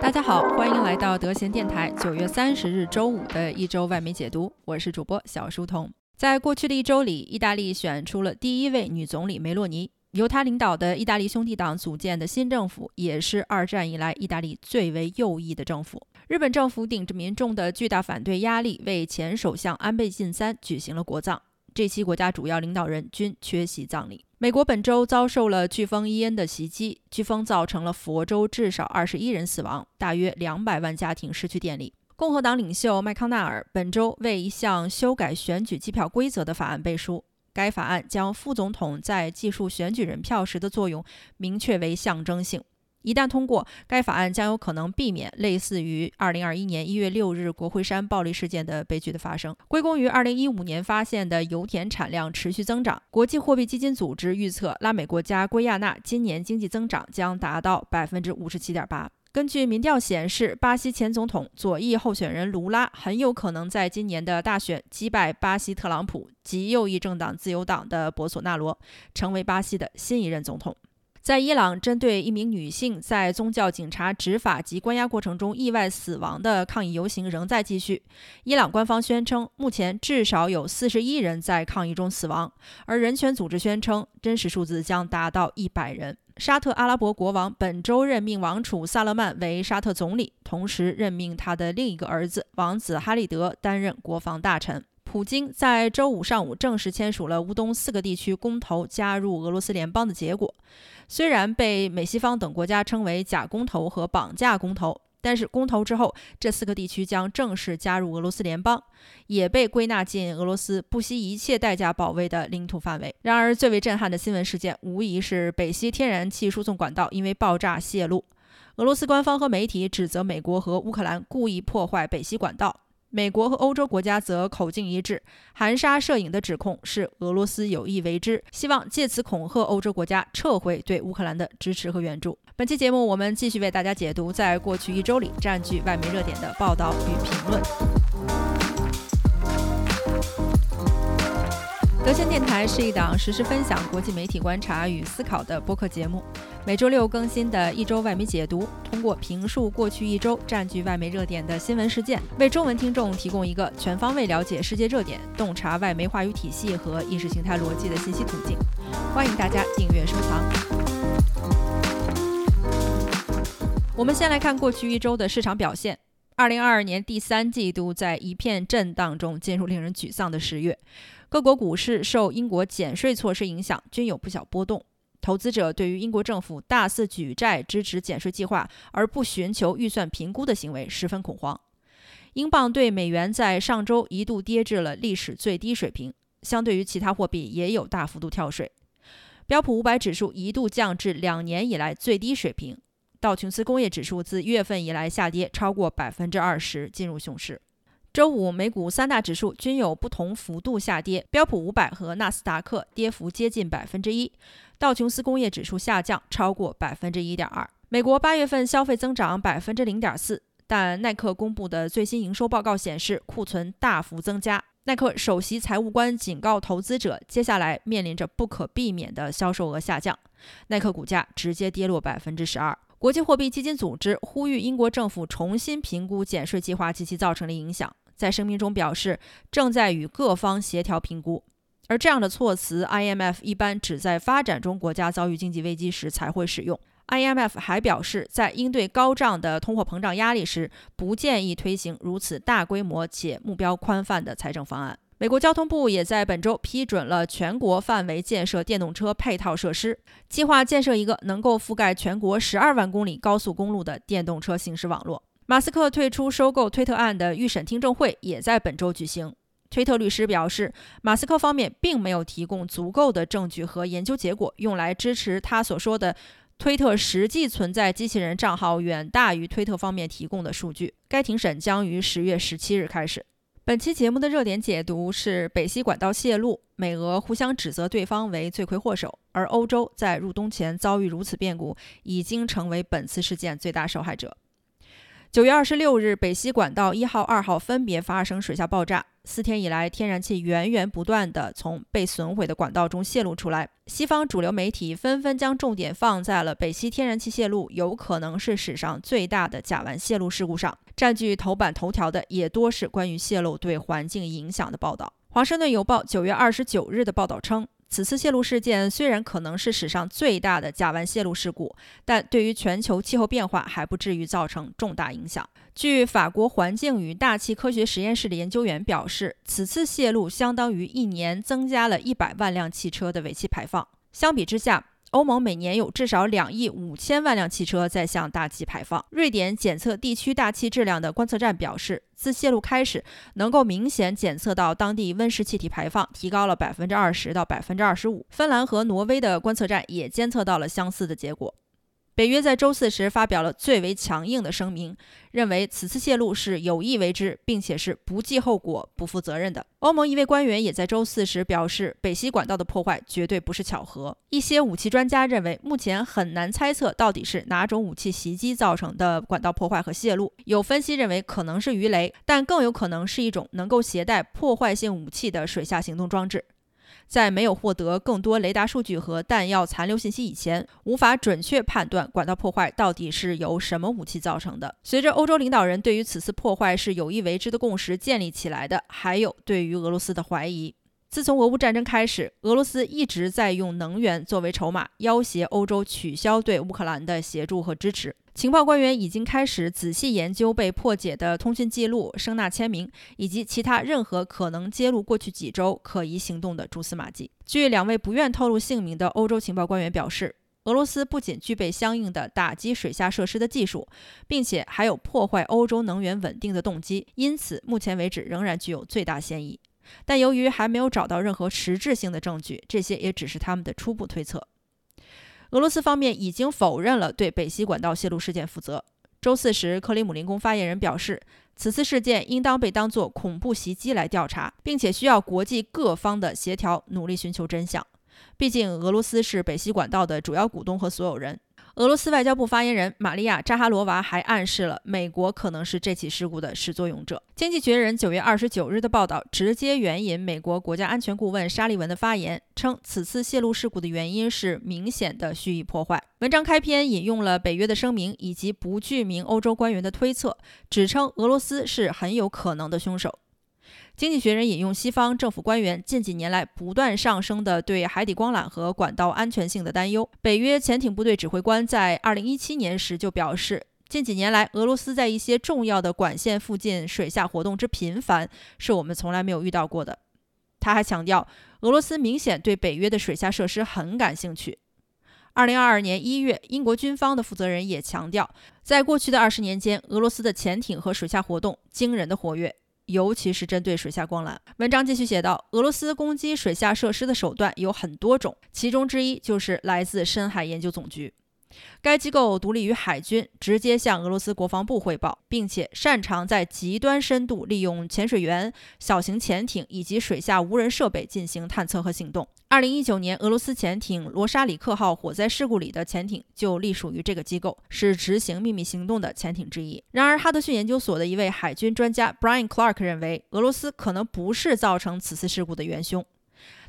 大家好，欢迎来到德贤电台九月三十日周五的一周外媒解读，我是主播小书童。在过去的一周里，意大利选出了第一位女总理梅洛尼，由她领导的意大利兄弟党组建的新政府，也是二战以来意大利最为右翼的政府。日本政府顶着民众的巨大反对压力，为前首相安倍晋三举行了国葬。这些国家主要领导人均缺席葬礼。美国本周遭受了飓风伊恩的袭击，飓风造成了佛州至少二十一人死亡，大约两百万家庭失去电力。共和党领袖麦康奈尔本周为一项修改选举计票规则的法案背书，该法案将副总统在计数选举人票时的作用明确为象征性。一旦通过，该法案将有可能避免类似于2021年1月6日国会山暴力事件的悲剧的发生。归功于2015年发现的油田产量持续增长，国际货币基金组织预测拉美国家圭亚那今年经济增长将达到57.8%。根据民调显示，巴西前总统左翼候选人卢拉很有可能在今年的大选击败巴西特朗普及右翼政党自由党的博索纳罗，成为巴西的新一任总统。在伊朗，针对一名女性在宗教警察执法及关押过程中意外死亡的抗议游行仍在继续。伊朗官方宣称，目前至少有四十一人在抗议中死亡，而人权组织宣称真实数字将达到一百人。沙特阿拉伯国王本周任命王储萨勒曼为沙特总理，同时任命他的另一个儿子王子哈利德担任国防大臣。普京在周五上午正式签署了乌东四个地区公投加入俄罗斯联邦的结果。虽然被美西方等国家称为“假公投”和“绑架公投”，但是公投之后，这四个地区将正式加入俄罗斯联邦，也被归纳进俄罗斯不惜一切代价保卫的领土范围。然而，最为震撼的新闻事件无疑是北溪天然气输送管道因为爆炸泄露。俄罗斯官方和媒体指责美国和乌克兰故意破坏北溪管道。美国和欧洲国家则口径一致，含沙射影的指控是俄罗斯有意为之，希望借此恐吓欧洲国家撤回对乌克兰的支持和援助。本期节目，我们继续为大家解读在过去一周里占据外媒热点的报道与评论。德先电台是一档实时分享国际媒体观察与思考的播客节目，每周六更新的一周外媒解读，通过评述过去一周占据外媒热点的新闻事件，为中文听众提供一个全方位了解世界热点、洞察外媒话语体系和意识形态逻辑的信息途径。欢迎大家订阅收藏。我们先来看过去一周的市场表现。二零二二年第三季度在一片震荡中进入令人沮丧的十月。各国股市受英国减税措施影响，均有不小波动。投资者对于英国政府大肆举债支持减税计划而不寻求预算评估的行为十分恐慌。英镑对美元在上周一度跌至了历史最低水平，相对于其他货币也有大幅度跳水。标普五百指数一度降至两年以来最低水平。道琼斯工业指数自月份以来下跌超过百分之二十，进入熊市。周五，美股三大指数均有不同幅度下跌，标普五百和纳斯达克跌幅接近百分之一，道琼斯工业指数下降超过百分之一点二。美国八月份消费增长百分之零点四，但耐克公布的最新营收报告显示库存大幅增加。耐克首席财务官警告投资者，接下来面临着不可避免的销售额下降。耐克股价直接跌落百分之十二。国际货币基金组织呼吁英国政府重新评估减税计划及其造成的影响。在声明中表示，正在与各方协调评估。而这样的措辞，IMF 一般只在发展中国家遭遇经济危机时才会使用。IMF 还表示，在应对高涨的通货膨胀压力时，不建议推行如此大规模且目标宽泛的财政方案。美国交通部也在本周批准了全国范围建设电动车配套设施，计划建设一个能够覆盖全国十二万公里高速公路的电动车行驶网络。马斯克退出收购推特案的预审听证会也在本周举行。推特律师表示，马斯克方面并没有提供足够的证据和研究结果，用来支持他所说的推特实际存在机器人账号远大于推特方面提供的数据。该庭审将于十月十七日开始。本期节目的热点解读是北溪管道泄露，美俄互相指责对方为罪魁祸首，而欧洲在入冬前遭遇如此变故，已经成为本次事件最大受害者。九月二十六日，北溪管道一号、二号分别发生水下爆炸。四天以来，天然气源源不断地从被损毁的管道中泄露出来。西方主流媒体纷纷将重点放在了北溪天然气泄露有可能是史上最大的甲烷泄露事故上。占据头版头条的也多是关于泄露对环境影响的报道。华盛顿邮报九月二十九日的报道称。此次泄露事件虽然可能是史上最大的甲烷泄露事故，但对于全球气候变化还不至于造成重大影响。据法国环境与大气科学实验室的研究员表示，此次泄露相当于一年增加了一百万辆汽车的尾气排放。相比之下，欧盟每年有至少两亿五千万辆汽车在向大气排放。瑞典检测地区大气质量的观测站表示，自泄露开始，能够明显检测到当地温室气体排放提高了百分之二十到百分之二十五。芬兰和挪威的观测站也监测到了相似的结果。北约在周四时发表了最为强硬的声明，认为此次泄露是有意为之，并且是不计后果、不负责任的。欧盟一位官员也在周四时表示，北溪管道的破坏绝对不是巧合。一些武器专家认为，目前很难猜测到底是哪种武器袭击造成的管道破坏和泄露。有分析认为可能是鱼雷，但更有可能是一种能够携带破坏性武器的水下行动装置。在没有获得更多雷达数据和弹药残留信息以前，无法准确判断管道破坏到底是由什么武器造成的。随着欧洲领导人对于此次破坏是有意为之的共识建立起来的，还有对于俄罗斯的怀疑。自从俄乌战争开始，俄罗斯一直在用能源作为筹码，要挟欧洲取消对乌克兰的协助和支持。情报官员已经开始仔细研究被破解的通讯记录、声纳签名以及其他任何可能揭露过去几周可疑行动的蛛丝马迹。据两位不愿透露姓名的欧洲情报官员表示，俄罗斯不仅具备相应的打击水下设施的技术，并且还有破坏欧洲能源稳定的动机，因此目前为止仍然具有最大嫌疑。但由于还没有找到任何实质性的证据，这些也只是他们的初步推测。俄罗斯方面已经否认了对北溪管道泄露事件负责。周四时，克里姆林宫发言人表示，此次事件应当被当作恐怖袭击来调查，并且需要国际各方的协调努力寻求真相。毕竟，俄罗斯是北溪管道的主要股东和所有人。俄罗斯外交部发言人玛利亚·扎哈罗娃还暗示了美国可能是这起事故的始作俑者。经济学人九月二十九日的报道直接援引美国国家安全顾问沙利文的发言，称此次泄露事故的原因是明显的蓄意破坏。文章开篇引用了北约的声明以及不具名欧洲官员的推测，指称俄罗斯是很有可能的凶手。经济学人引用西方政府官员近几年来不断上升的对海底光缆和管道安全性的担忧。北约潜艇部队指挥官在2017年时就表示，近几年来俄罗斯在一些重要的管线附近水下活动之频繁，是我们从来没有遇到过的。他还强调，俄罗斯明显对北约的水下设施很感兴趣。2022年1月，英国军方的负责人也强调，在过去的二十年间，俄罗斯的潜艇和水下活动惊人的活跃。尤其是针对水下光缆。文章继续写道：俄罗斯攻击水下设施的手段有很多种，其中之一就是来自深海研究总局。该机构独立于海军，直接向俄罗斯国防部汇报，并且擅长在极端深度利用潜水员、小型潜艇以及水下无人设备进行探测和行动。二零一九年，俄罗斯潜艇“罗沙里克号”火灾事故里的潜艇就隶属于这个机构，是执行秘密行动的潜艇之一。然而，哈德逊研究所的一位海军专家 Brian Clark 认为，俄罗斯可能不是造成此次事故的元凶。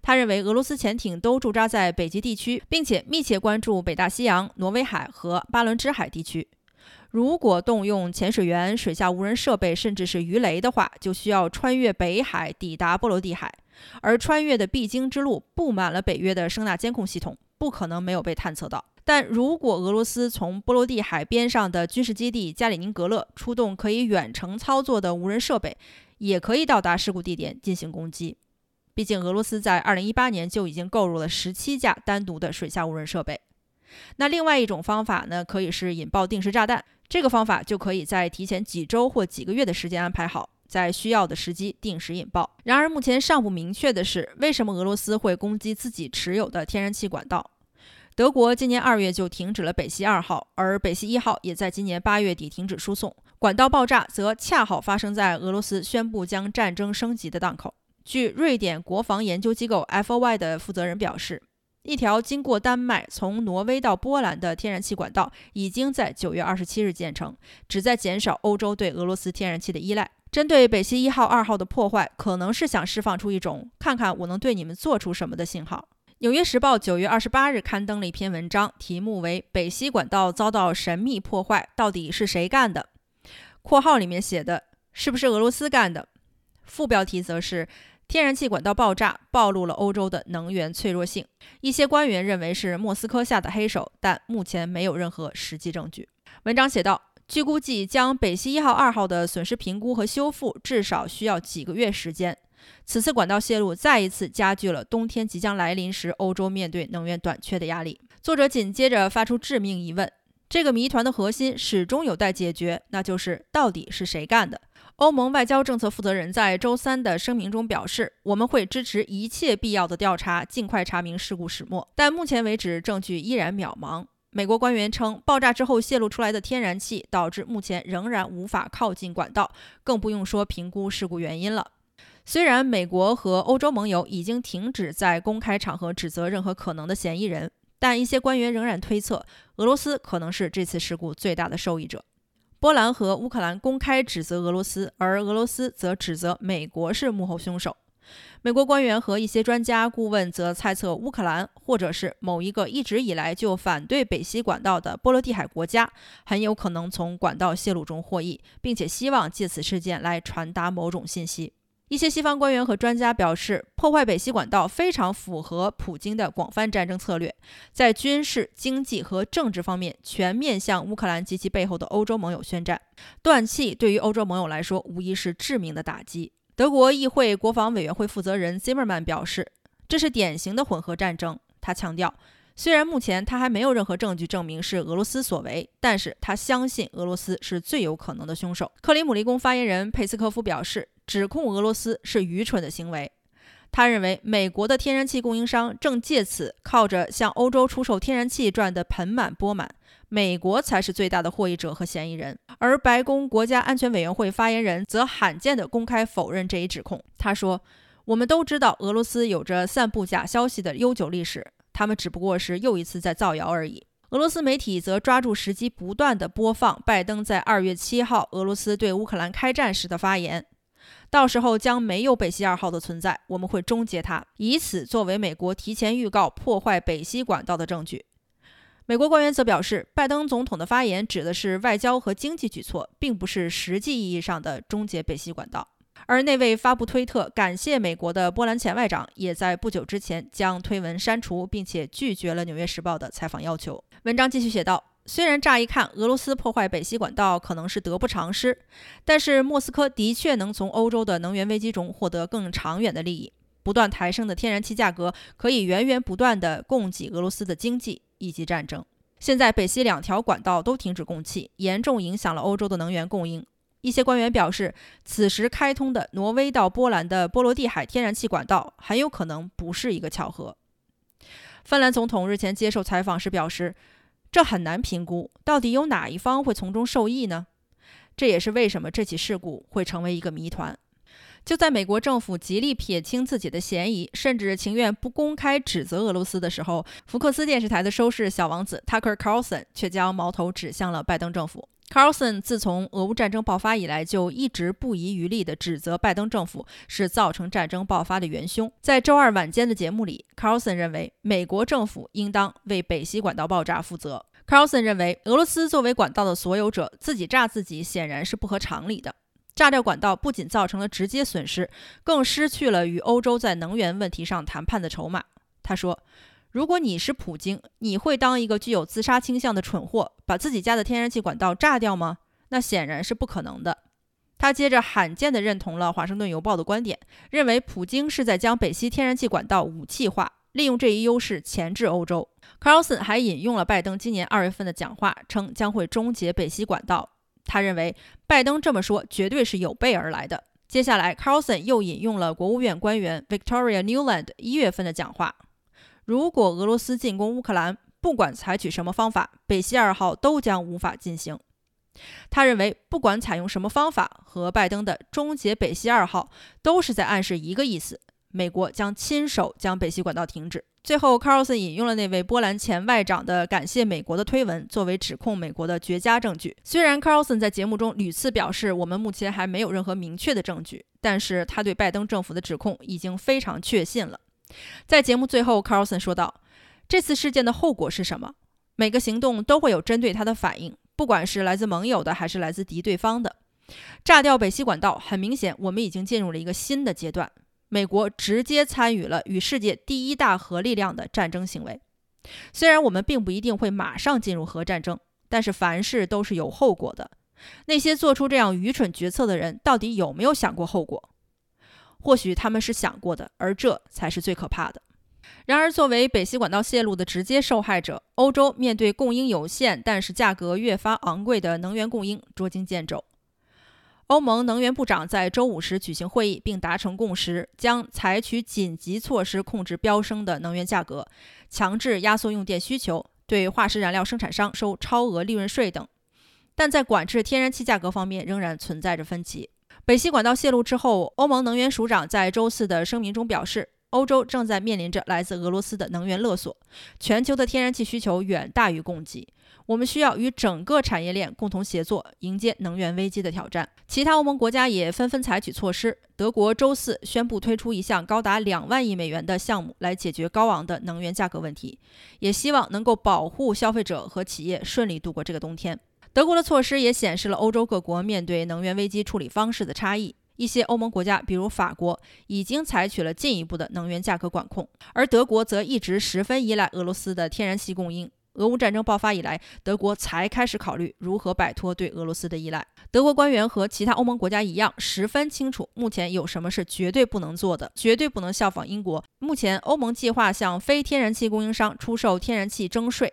他认为，俄罗斯潜艇都驻扎在北极地区，并且密切关注北大西洋、挪威海和巴伦支海地区。如果动用潜水员、水下无人设备，甚至是鱼雷的话，就需要穿越北海抵达波罗的海，而穿越的必经之路布满了北约的声纳监控系统，不可能没有被探测到。但如果俄罗斯从波罗的海边上的军事基地加里宁格勒出动可以远程操作的无人设备，也可以到达事故地点进行攻击。毕竟，俄罗斯在2018年就已经购入了17架单独的水下无人设备。那另外一种方法呢，可以是引爆定时炸弹。这个方法就可以在提前几周或几个月的时间安排好，在需要的时机定时引爆。然而，目前尚不明确的是，为什么俄罗斯会攻击自己持有的天然气管道？德国今年二月就停止了北溪二号，而北溪一号也在今年八月底停止输送。管道爆炸则恰好发生在俄罗斯宣布将战争升级的档口。据瑞典国防研究机构 FOY 的负责人表示，一条经过丹麦从挪威到波兰的天然气管道已经在九月二十七日建成，旨在减少欧洲对俄罗斯天然气的依赖。针对北溪一号、二号的破坏，可能是想释放出一种“看看我能对你们做出什么”的信号。《纽约时报》九月二十八日刊登了一篇文章，题目为“北溪管道遭到神秘破坏，到底是谁干的？”（括号里面写的是不是俄罗斯干的？）副标题则是。天然气管道爆炸暴露了欧洲的能源脆弱性。一些官员认为是莫斯科下的黑手，但目前没有任何实际证据。文章写道：“据估计，将北溪一号、二号的损失评估和修复至少需要几个月时间。此次管道泄露再一次加剧了冬天即将来临时欧洲面对能源短缺的压力。”作者紧接着发出致命疑问：这个谜团的核心始终有待解决，那就是到底是谁干的？欧盟外交政策负责人在周三的声明中表示：“我们会支持一切必要的调查，尽快查明事故始末。但目前为止，证据依然渺茫。”美国官员称，爆炸之后泄露出来的天然气导致目前仍然无法靠近管道，更不用说评估事故原因了。虽然美国和欧洲盟友已经停止在公开场合指责任何可能的嫌疑人，但一些官员仍然推测，俄罗斯可能是这次事故最大的受益者。波兰和乌克兰公开指责俄罗斯，而俄罗斯则指责美国是幕后凶手。美国官员和一些专家顾问则猜测，乌克兰或者是某一个一直以来就反对北溪管道的波罗的海国家，很有可能从管道泄露中获益，并且希望借此事件来传达某种信息。一些西方官员和专家表示，破坏北溪管道非常符合普京的广泛战争策略，在军事、经济和政治方面全面向乌克兰及其背后的欧洲盟友宣战。断气对于欧洲盟友来说，无疑是致命的打击。德国议会国防委员会负责人 Zimmerman 表示，这是典型的混合战争。他强调，虽然目前他还没有任何证据证明是俄罗斯所为，但是他相信俄罗斯是最有可能的凶手。克里姆林宫发言人佩斯科夫表示。指控俄罗斯是愚蠢的行为。他认为，美国的天然气供应商正借此靠着向欧洲出售天然气赚得盆满钵满，美国才是最大的获益者和嫌疑人。而白宫国家安全委员会发言人则罕见地公开否认这一指控。他说：“我们都知道俄罗斯有着散布假消息的悠久历史，他们只不过是又一次在造谣而已。”俄罗斯媒体则抓住时机，不断地播放拜登在二月七号俄罗斯对乌克兰开战时的发言。到时候将没有北溪二号的存在，我们会终结它，以此作为美国提前预告破坏北溪管道的证据。美国官员则表示，拜登总统的发言指的是外交和经济举措，并不是实际意义上的终结北溪管道。而那位发布推特感谢美国的波兰前外长，也在不久之前将推文删除，并且拒绝了《纽约时报》的采访要求。文章继续写道。虽然乍一看，俄罗斯破坏北溪管道可能是得不偿失，但是莫斯科的确能从欧洲的能源危机中获得更长远的利益。不断抬升的天然气价格可以源源不断地供给俄罗斯的经济以及战争。现在北溪两条管道都停止供气，严重影响了欧洲的能源供应。一些官员表示，此时开通的挪威到波兰的波罗的海天然气管道很有可能不是一个巧合。芬兰总统日前接受采访时表示。这很难评估，到底有哪一方会从中受益呢？这也是为什么这起事故会成为一个谜团。就在美国政府极力撇清自己的嫌疑，甚至情愿不公开指责俄罗斯的时候，福克斯电视台的收视小王子 Tucker Carlson 却将矛头指向了拜登政府。Carlson 自从俄乌战争爆发以来，就一直不遗余力地指责拜登政府是造成战争爆发的元凶。在周二晚间的节目里，Carlson 认为美国政府应当为北溪管道爆炸负责。Carlson 认为，俄罗斯作为管道的所有者，自己炸自己显然是不合常理的。炸掉管道不仅造成了直接损失，更失去了与欧洲在能源问题上谈判的筹码。他说。如果你是普京，你会当一个具有自杀倾向的蠢货，把自己家的天然气管道炸掉吗？那显然是不可能的。他接着罕见地认同了《华盛顿邮报》的观点，认为普京是在将北溪天然气管道武器化，利用这一优势钳制欧洲。Carlson 还引用了拜登今年二月份的讲话，称将会终结北溪管道。他认为拜登这么说绝对是有备而来的。接下来，Carlson 又引用了国务院官员 Victoria Newland 一月份的讲话。如果俄罗斯进攻乌克兰，不管采取什么方法，北溪二号都将无法进行。他认为，不管采用什么方法，和拜登的终结北溪二号都是在暗示一个意思：美国将亲手将北溪管道停止，最后，，Carson 引用了那位波兰前外长的感谢美国的推文，作为指控美国的绝佳证据。虽然 Carson 在节目中屡次表示，我们目前还没有任何明确的证据，但是他对拜登政府的指控已经非常确信了。在节目最后，，Carson 说道：“这次事件的后果是什么？每个行动都会有针对他的反应，不管是来自盟友的，还是来自敌对方的。炸掉北溪管道，很明显，我们已经进入了一个新的阶段。”美国直接参与了与世界第一大核力量的战争行为。虽然我们并不一定会马上进入核战争，但是凡事都是有后果的。那些做出这样愚蠢决策的人，到底有没有想过后果？或许他们是想过的，而这才是最可怕的。然而，作为北溪管道泄露的直接受害者，欧洲面对供应有限但是价格越发昂贵的能源供应，捉襟见肘。欧盟能源部长在周五时举行会议，并达成共识，将采取紧急措施控制飙升的能源价格，强制压缩用电需求，对化石燃料生产商收超额利润税等。但在管制天然气价格方面，仍然存在着分歧。北溪管道泄露之后，欧盟能源署长在周四的声明中表示。欧洲正在面临着来自俄罗斯的能源勒索，全球的天然气需求远大于供给。我们需要与整个产业链共同协作，迎接能源危机的挑战。其他欧盟国家也纷纷采取措施。德国周四宣布推出一项高达两万亿美元的项目，来解决高昂的能源价格问题，也希望能够保护消费者和企业顺利度过这个冬天。德国的措施也显示了欧洲各国面对能源危机处理方式的差异。一些欧盟国家，比如法国，已经采取了进一步的能源价格管控，而德国则一直十分依赖俄罗斯的天然气供应。俄乌战争爆发以来，德国才开始考虑如何摆脱对俄罗斯的依赖。德国官员和其他欧盟国家一样，十分清楚目前有什么是绝对不能做的，绝对不能效仿英国。目前，欧盟计划向非天然气供应商出售天然气征税。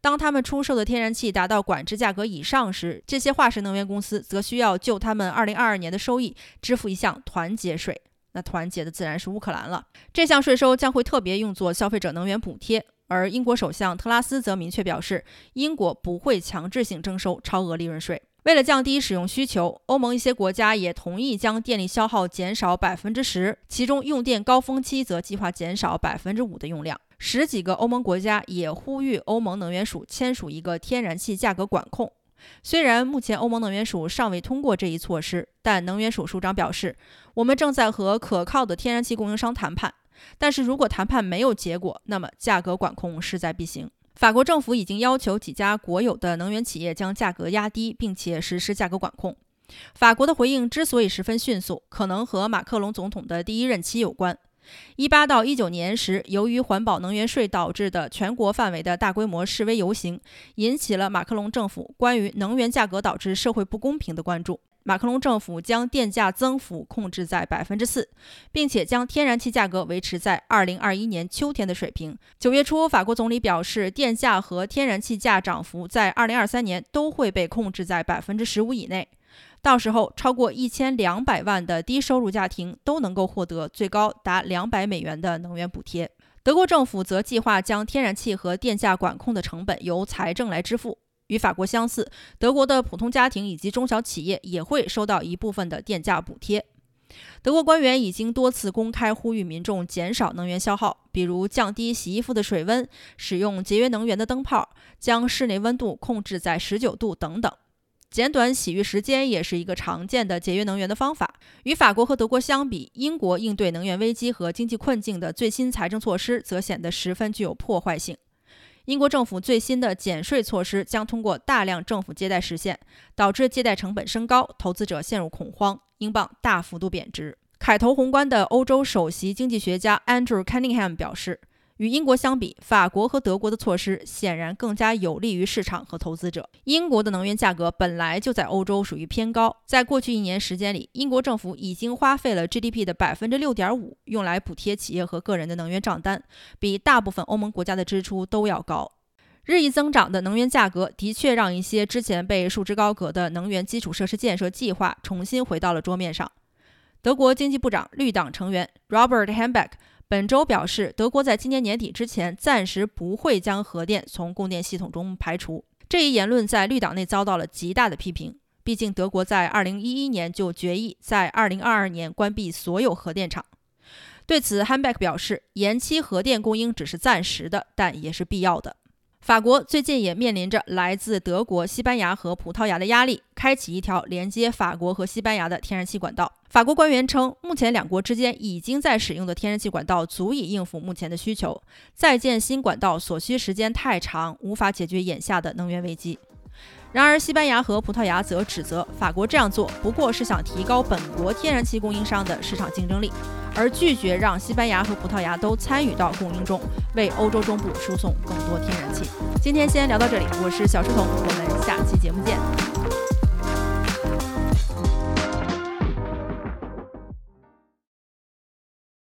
当他们出售的天然气达到管制价格以上时，这些化石能源公司则需要就他们2022年的收益支付一项团结税。那团结的自然是乌克兰了。这项税收将会特别用作消费者能源补贴。而英国首相特拉斯则明确表示，英国不会强制性征收超额利润税。为了降低使用需求，欧盟一些国家也同意将电力消耗减少百分之十，其中用电高峰期则计划减少百分之五的用量。十几个欧盟国家也呼吁欧盟能源署签署一个天然气价格管控。虽然目前欧盟能源署尚未通过这一措施，但能源署署长表示，我们正在和可靠的天然气供应商谈判。但是如果谈判没有结果，那么价格管控势在必行。法国政府已经要求几家国有的能源企业将价格压低，并且实施价格管控。法国的回应之所以十分迅速，可能和马克龙总统的第一任期有关。一八到一九年时，由于环保能源税导致的全国范围的大规模示威游行，引起了马克龙政府关于能源价格导致社会不公平的关注。马克龙政府将电价增幅控制在百分之四，并且将天然气价格维持在二零二一年秋天的水平。九月初，法国总理表示，电价和天然气价涨幅在二零二三年都会被控制在百分之十五以内。到时候，超过一千两百万的低收入家庭都能够获得最高达两百美元的能源补贴。德国政府则计划将天然气和电价管控的成本由财政来支付。与法国相似，德国的普通家庭以及中小企业也会收到一部分的电价补贴。德国官员已经多次公开呼吁民众减少能源消耗，比如降低洗衣服的水温、使用节约能源的灯泡、将室内温度控制在十九度等等。简短洗浴时间也是一个常见的节约能源的方法。与法国和德国相比，英国应对能源危机和经济困境的最新财政措施则显得十分具有破坏性。英国政府最新的减税措施将通过大量政府借贷实现，导致借贷成本升高，投资者陷入恐慌，英镑大幅度贬值。凯投宏观的欧洲首席经济学家 Andrew Cunningham 表示。与英国相比，法国和德国的措施显然更加有利于市场和投资者。英国的能源价格本来就在欧洲属于偏高，在过去一年时间里，英国政府已经花费了 GDP 的百分之六点五用来补贴企业和个人的能源账单，比大部分欧盟国家的支出都要高。日益增长的能源价格的确让一些之前被束之高阁的能源基础设施建设计划重新回到了桌面上。德国经济部长、绿党成员 Robert Habeck。本周表示，德国在今年年底之前暂时不会将核电从供电系统中排除。这一言论在绿党内遭到了极大的批评。毕竟，德国在2011年就决议在2022年关闭所有核电厂。对此，Hanbeck 表示，延期核电供应只是暂时的，但也是必要的。法国最近也面临着来自德国、西班牙和葡萄牙的压力，开启一条连接法国和西班牙的天然气管道。法国官员称，目前两国之间已经在使用的天然气管道足以应付目前的需求，再建新管道所需时间太长，无法解决眼下的能源危机。然而，西班牙和葡萄牙则指责法国这样做不过是想提高本国天然气供应商的市场竞争力，而拒绝让西班牙和葡萄牙都参与到供应中，为欧洲中部输送更多天然气。今天先聊到这里，我是小书童，我们下期节目见。